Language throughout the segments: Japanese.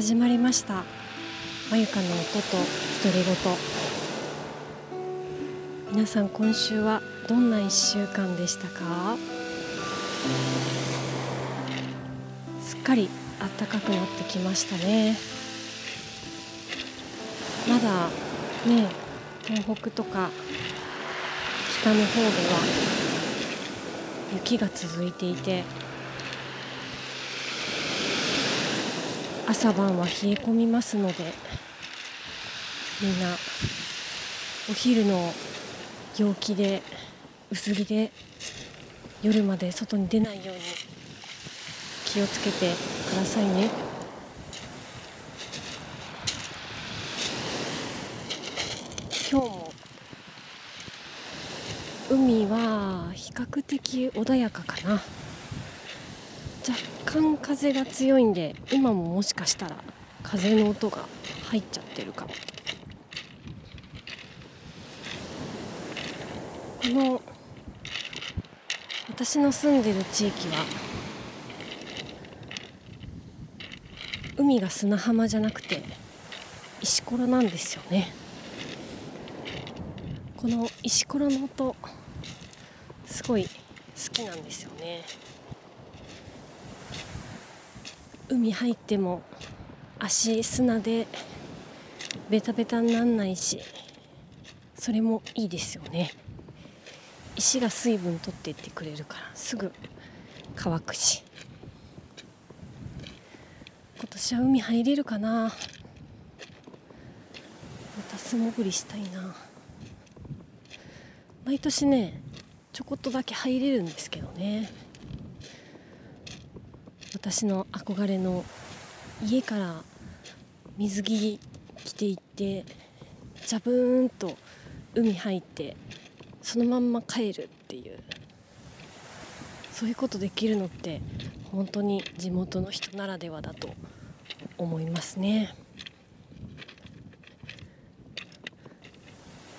始まりました。まゆかの音と独り言。皆さん今週はどんな1週間でしたか？すっかり暖かくなってきましたね。まだね東北とか北の方では雪が続いていて朝晩は冷え込みますのでみんなお昼の陽気で薄着で夜まで外に出ないように気をつけてくださいね。今日も海は比較的穏やかかな干風が強いんで今ももしかしたら風の音が入っちゃってるかも。この私の住んでる地域は海が砂浜じゃなくて石ころなんですよね。この石ころの音すごい好きなんですよね。海入っても足砂でベタベタになんないしそれもいいですよね。石が水分取っていってくれるからすぐ乾くし。今年は海入れるかな。また素潜りしたいな。毎年ねちょこっとだけ入れるんですけどね。私の憧れの家から水着着ていってジャブーンと海入ってそのまんま帰るっていうそういうことできるのって本当に地元の人ならではだと思いますね。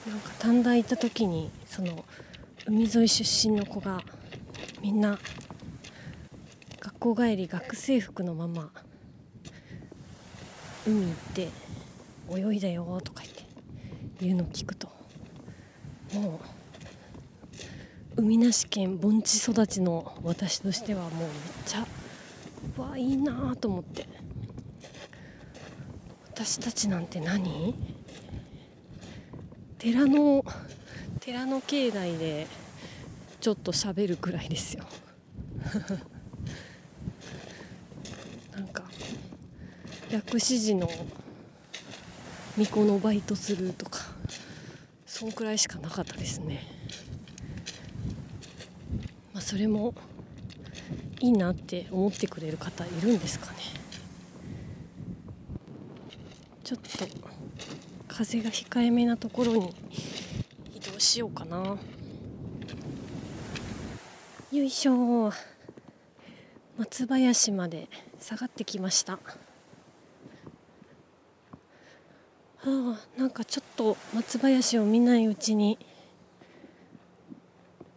なんか短大行った時にその海沿い出身の子がみんな校帰り学生服のまま海行って泳いだよとか言って言うのを聞くともう海なし県盆地育ちの私としてはもうめっちゃうわいいなと思って私たちなんて何？寺の寺の境内でちょっと喋るくらいですよ。なんか薬師寺の巫女のバイトするとかそんくらいしかなかったですね。まあそれもいいなって思ってくれる方いるんですかね。ちょっと風が控えめなところに移動しようかな。よいしょ松林まで下がってきました。ああなんかちょっと松林を見ないうちに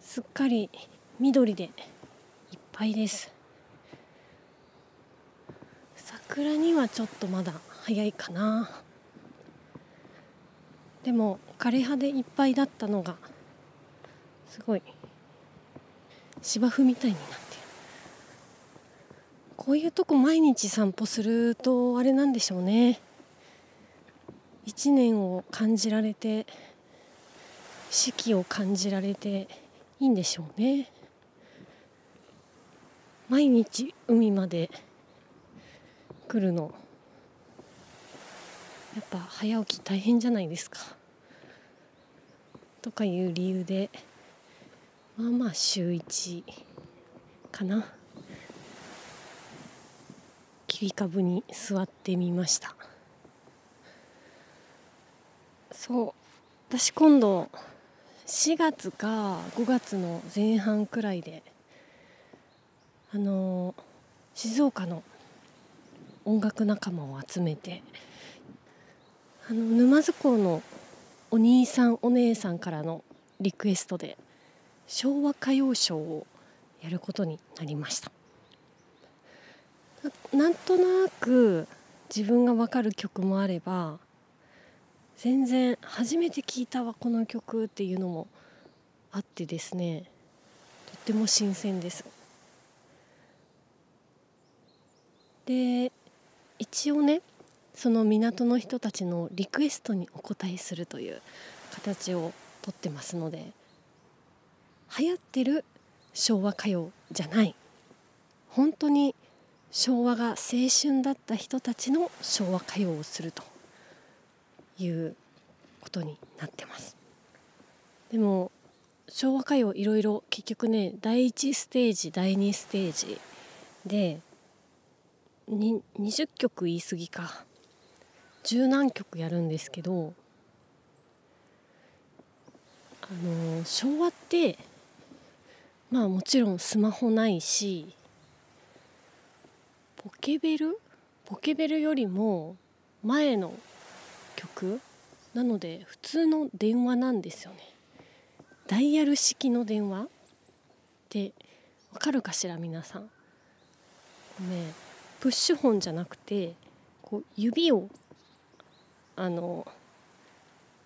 すっかり緑でいっぱいです。桜にはちょっとまだ早いかな。でも枯葉でいっぱいだったのがすごい芝生みたいになってこういうとこ毎日散歩するとあれなんでしょうね。一年を感じられて四季を感じられていいんでしょうね。毎日海まで来るの。やっぱ早起き大変じゃないですか。とかいう理由でまあまあ週1かな。切り株に座ってみました。そう。私今度4月か5月の前半くらいであの静岡の音楽仲間を集めてあの沼津港のお兄さんお姉さんからのリクエストで昭和歌謡ショーをやることになりました。なんとなく自分が分かる曲もあれば全然初めて聞いたわこの曲っていうのもあってですねとっても新鮮です。で一応ねその港の人たちのリクエストにお答えするという形をとってますので流行ってる昭和歌謡じゃない本当に昭和が青春だった人たちの昭和歌謡をするということになってます。でも昭和歌謡いろいろ結局ね第1ステージ第2ステージで20曲言い過ぎか。十何曲やるんですけどあの昭和ってまあもちろんスマホないしポケベル？ポケベルよりも前の曲？なので普通の電話なんですよね。ダイヤル式の電話？ってわかるかしら？皆さん。ねプッシュホンじゃなくてこう指をあの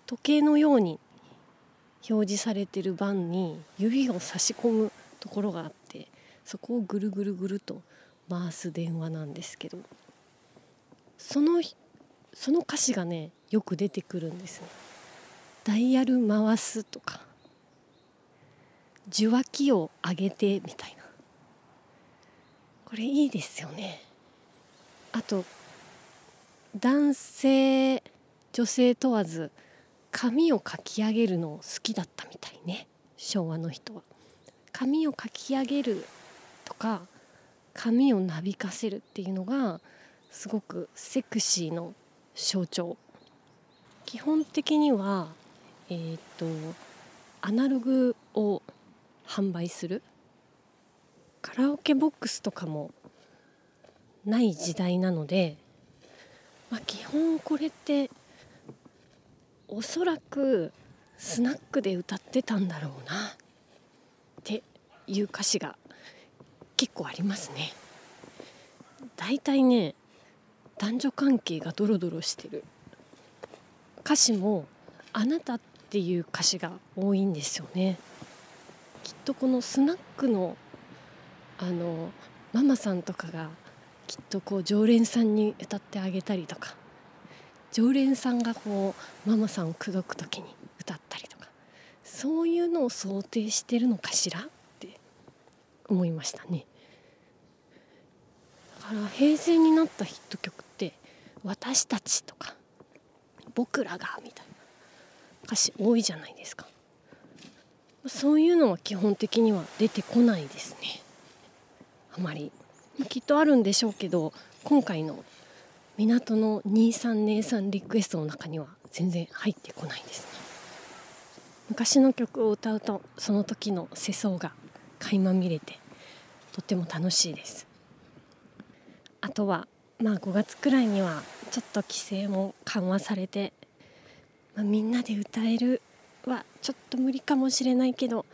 時計のように表示されてる盤に指を差し込むところがあってそこをぐるぐるぐると回す電話なんですけどそのその歌詞がねよく出てくるんですね。ダイヤル回すとか受話器を上げてみたいなこれいいですよね。あと男性女性問わず髪をかき上げるの好きだったみたいね昭和の人は。髪をかき上げるとか髪をなびかせるっていうのがすごくセクシーの象徴。基本的にはえっ、とアナログを販売する。カラオケボックスとかもない時代なので、まあ、基本これっておそらくスナックで歌ってたんだろうなっていう歌詞が結構ありますね。だいいね男女関係がドロドロしてる歌詞も「あなた」っていう歌詞が多いんですよね。きっとこのスナックのあのママさんとかがきっとこう常連さんに歌ってあげたりとか常連さんがこうママさんを口説く時に歌ったりとかそういうのを想定してるのかしら？思いましたね。だから平成になったヒット曲って「私たち」とか「僕らが」みたいな歌詞多いじゃないですか。そういうのは基本的には出てこないですねあまりきっとあるんでしょうけど今回の港の兄さん姉さんリクエストの中には全然入ってこないですね昔の曲を歌うとその時の世相が垣間見れてとても楽しいです。あとはまあ5月くらいにはちょっと規制も緩和されて、まあ、みんなで歌えるはちょっと無理かもしれないけど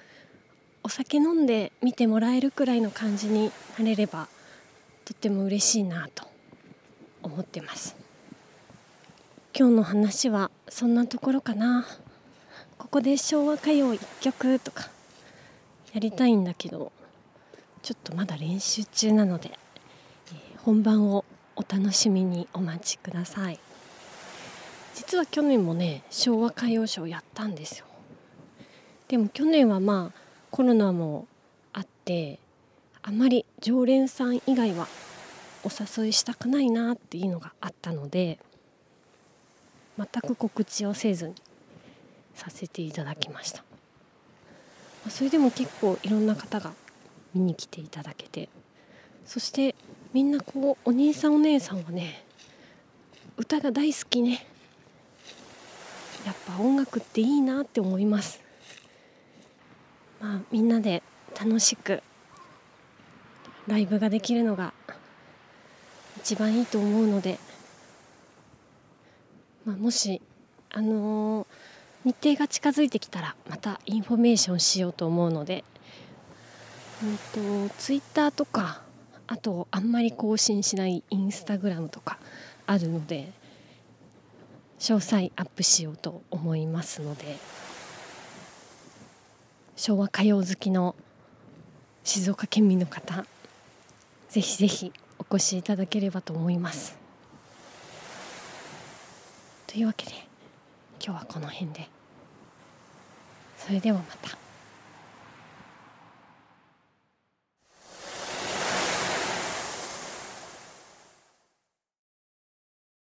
お酒飲んで見てもらえるくらいの感じになれればとっても嬉しいなと思ってます。今日の話はそんなところかな。ここで昭和歌謡1曲とか。やりたいんだけどちょっとまだ練習中なので、えー、本番をお楽しみにお待ちください。実は去年もね昭和歌謡ショーやったんですよ。でも去年はまあコロナもあってあまり常連さん以外はお誘いしたくないなっていうのがあったので全く告知をせずにさせていただきました。それでも結構いろんな方が見に来ていただけてそしてみんなこうお兄さんお姉さんはね歌が大好きね。やっぱ音楽っていいなって思います。まあみんなで楽しくライブができるのが一番いいと思うので、まあ、もし、あのー、日程が近づいてきたらまたインフォメーションしようと思うので、うんと、ツイッターとかあとあんまり更新しないインスタグラムとかあるので詳細アップしようと思いますので昭和歌謡好きの静岡県民の方ぜひぜひお越しいただければと思います。というわけで今日はこの辺で。それではまた。